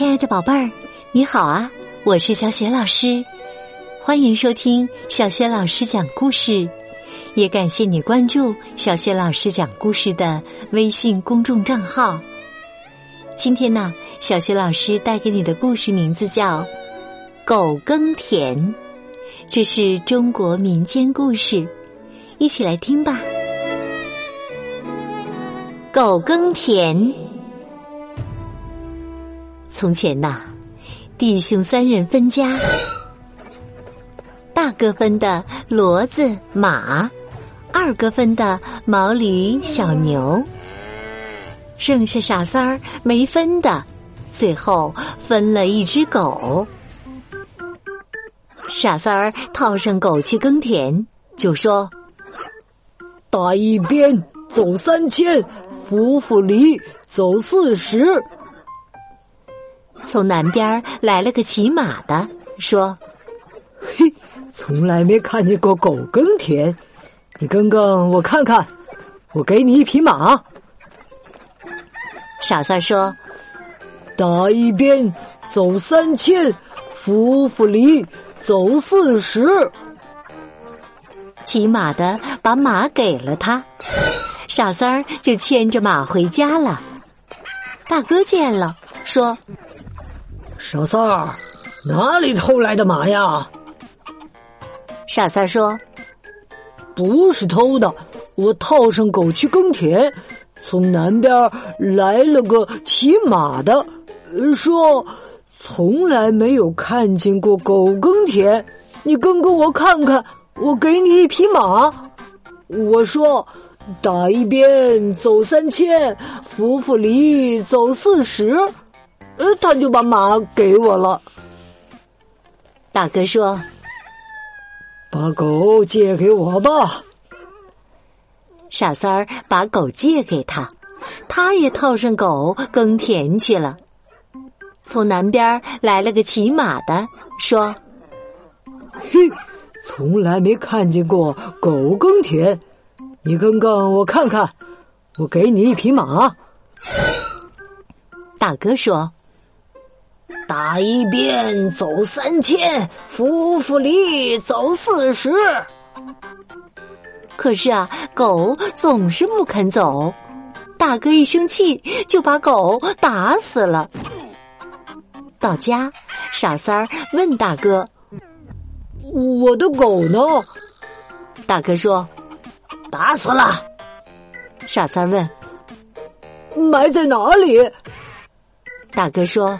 亲爱的宝贝儿，你好啊！我是小雪老师，欢迎收听小雪老师讲故事，也感谢你关注小雪老师讲故事的微信公众账号。今天呢，小雪老师带给你的故事名字叫《狗耕田》，这是中国民间故事，一起来听吧。狗耕田。从前呐，弟兄三人分家，大哥分的骡子马，二哥分的毛驴小牛，剩下傻三儿没分的，最后分了一只狗。傻三儿套上狗去耕田，就说：“打一边走三千，扶扶犁走四十。”从南边来了个骑马的，说：“嘿，从来没看见过狗耕田，你耕耕我看看，我给你一匹马。”傻三说：“打一边走三千，扶扶犁走四十。”骑马的把马给了他，傻三儿就牵着马回家了。大哥见了，说。傻三儿，哪里偷来的马呀？傻三说：“不是偷的，我套上狗去耕田，从南边来了个骑马的，说从来没有看见过狗耕田，你耕耕我看看，我给你一匹马。我说打一边走三千，扶扶犁走四十。”呃，他就把马给我了。大哥说：“把狗借给我吧。”傻三儿把狗借给他，他也套上狗耕田去了。从南边来了个骑马的，说：“嘿，从来没看见过狗耕田，你耕耕我看看，我给你一匹马。”大哥说。打一遍走三千，扶扶犁走四十。可是啊，狗总是不肯走。大哥一生气，就把狗打死了。到家，傻三儿问大哥：“我的狗呢？”大哥说：“打死了。”傻三儿问：“埋在哪里？”大哥说。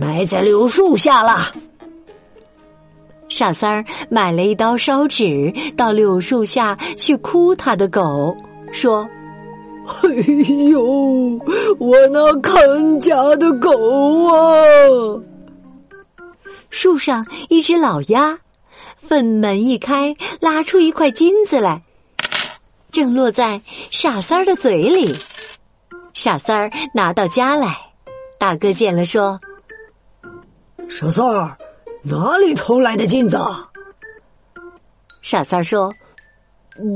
埋在柳树下了。傻三儿买了一刀烧纸，到柳树下去哭他的狗，说：“哎呦，我那看家的狗啊！”树上一只老鸭，粪门一开，拉出一块金子来，正落在傻三儿的嘴里。傻三儿拿到家来，大哥见了说。傻三儿，哪里偷来的金子？傻三儿说：“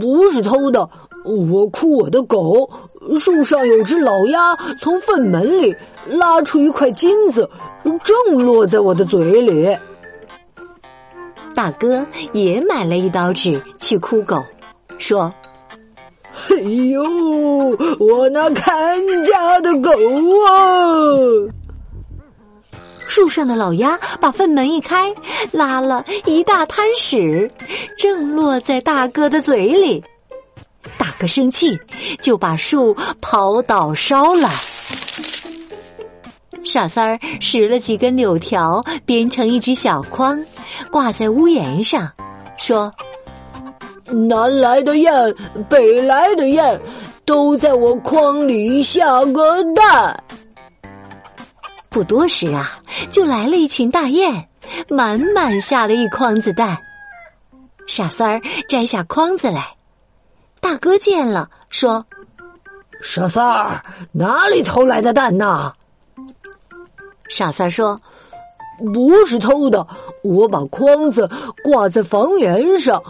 不是偷的，我哭我的狗。树上有只老鸭，从粪门里拉出一块金子，正落在我的嘴里。”大哥也买了一刀纸去哭狗，说：“哎呦，我那看家的狗啊！”树上的老鸭把粪门一开，拉了一大滩屎，正落在大哥的嘴里。大哥生气，就把树刨倒烧了。傻三儿拾了几根柳条，编成一只小筐，挂在屋檐上，说：“南来的雁，北来的雁，都在我筐里下个蛋。”不多时啊，就来了一群大雁，满满下了一筐子蛋。傻三儿摘下筐子来，大哥见了，说：“傻三儿，哪里偷来的蛋呐？”傻三儿说：“不是偷的，我把筐子挂在房檐上，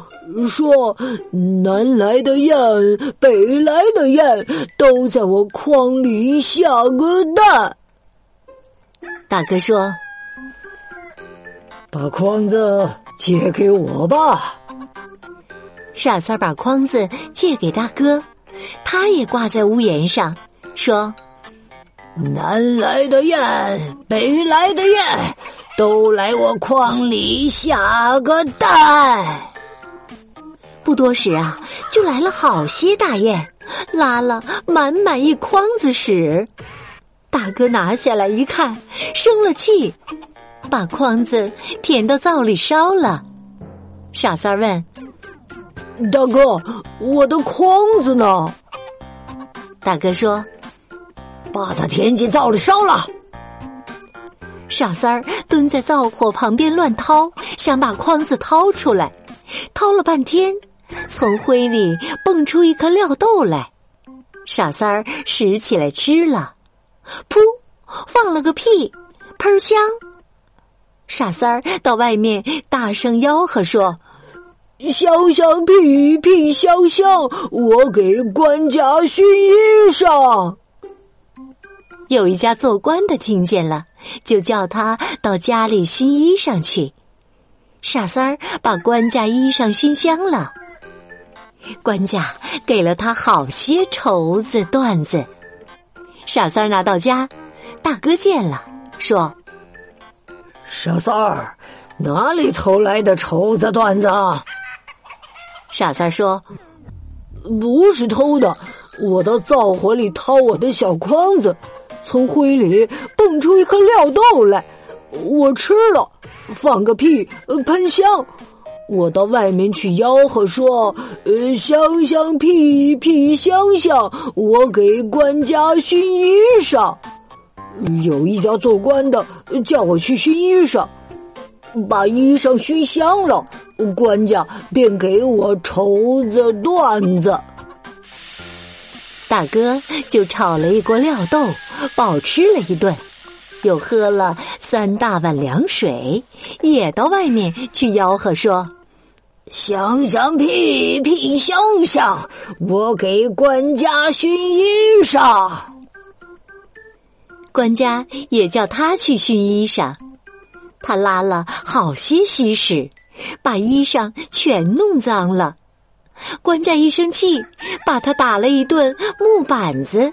说南来的雁，北来的雁，都在我筐里下个蛋。”大哥说：“把筐子借给我吧。”傻三把筐子借给大哥，他也挂在屋檐上，说：“南来的雁，北来的雁，都来我筐里下个蛋。”不多时啊，就来了好些大雁，拉了满满一筐子屎。大哥拿下来一看，生了气，把筐子填到灶里烧了。傻三问。大哥，我的筐子呢？大哥说：“把它填进灶里烧了。”傻三儿蹲在灶火旁边乱掏，想把筐子掏出来，掏了半天，从灰里蹦出一颗料豆来。傻三儿拾起来吃了，噗，放了个屁，喷香。傻三儿到外面大声吆喝说。香香屁屁香香，我给官家熏衣裳。有一家做官的听见了，就叫他到家里熏衣裳去。傻三儿把官家衣裳熏香了，官家给了他好些绸子缎子。傻三儿拿到家，大哥见了，说：“傻三儿，哪里偷来的绸子缎子？”傻三说：“不是偷的，我到灶火里掏我的小筐子，从灰里蹦出一颗料豆来，我吃了，放个屁，喷香。我到外面去吆喝说：‘呃，香香屁屁香香，我给官家熏衣裳。’有一家做官的叫我去熏衣裳。”把衣裳熏香了，官家便给我绸子缎子。大哥就炒了一锅料豆，饱吃了一顿，又喝了三大碗凉水，也到外面去吆喝说：“香香屁屁香香，我给官家熏衣裳。”官家也叫他去熏衣裳。他拉了好些稀屎，把衣裳全弄脏了。官家一生气，把他打了一顿木板子。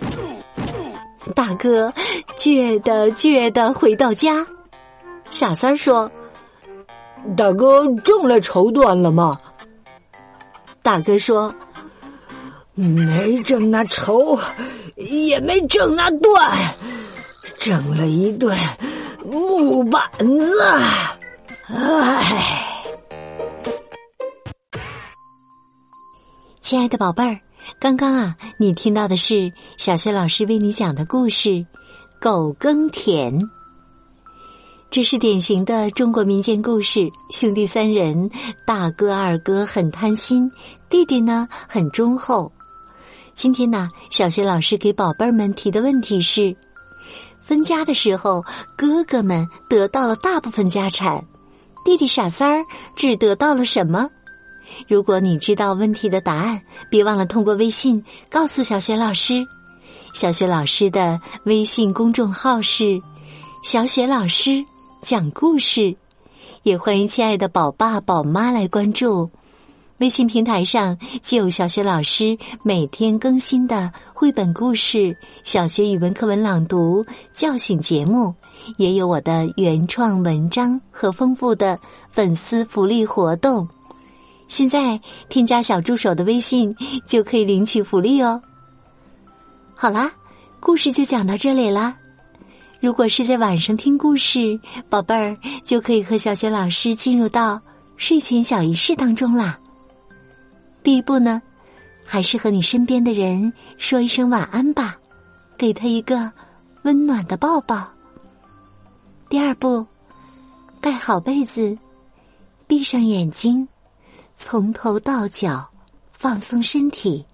大哥倔的倔的回到家，傻三说：“大哥挣了绸缎了吗？”大哥说：“没挣那绸，也没挣那缎，挣了一对。”木板子，唉，亲爱的宝贝儿，刚刚啊，你听到的是小学老师为你讲的故事《狗耕田》。这是典型的中国民间故事，兄弟三人，大哥、二哥很贪心，弟弟呢很忠厚。今天呢，小学老师给宝贝儿们提的问题是。分家的时候，哥哥们得到了大部分家产，弟弟傻三儿只得到了什么？如果你知道问题的答案，别忘了通过微信告诉小雪老师。小雪老师的微信公众号是“小雪老师讲故事”，也欢迎亲爱的宝爸宝妈来关注。微信平台上既有小学老师每天更新的绘本故事、小学语文课文朗读、叫醒节目，也有我的原创文章和丰富的粉丝福利活动。现在添加小助手的微信就可以领取福利哦。好啦，故事就讲到这里啦。如果是在晚上听故事，宝贝儿就可以和小雪老师进入到睡前小仪式当中啦。第一步呢，还是和你身边的人说一声晚安吧，给他一个温暖的抱抱。第二步，盖好被子，闭上眼睛，从头到脚放松身体。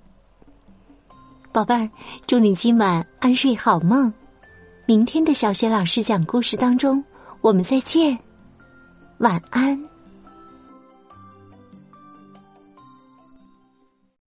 宝贝儿，祝你今晚安睡好梦。明天的小学老师讲故事当中，我们再见，晚安。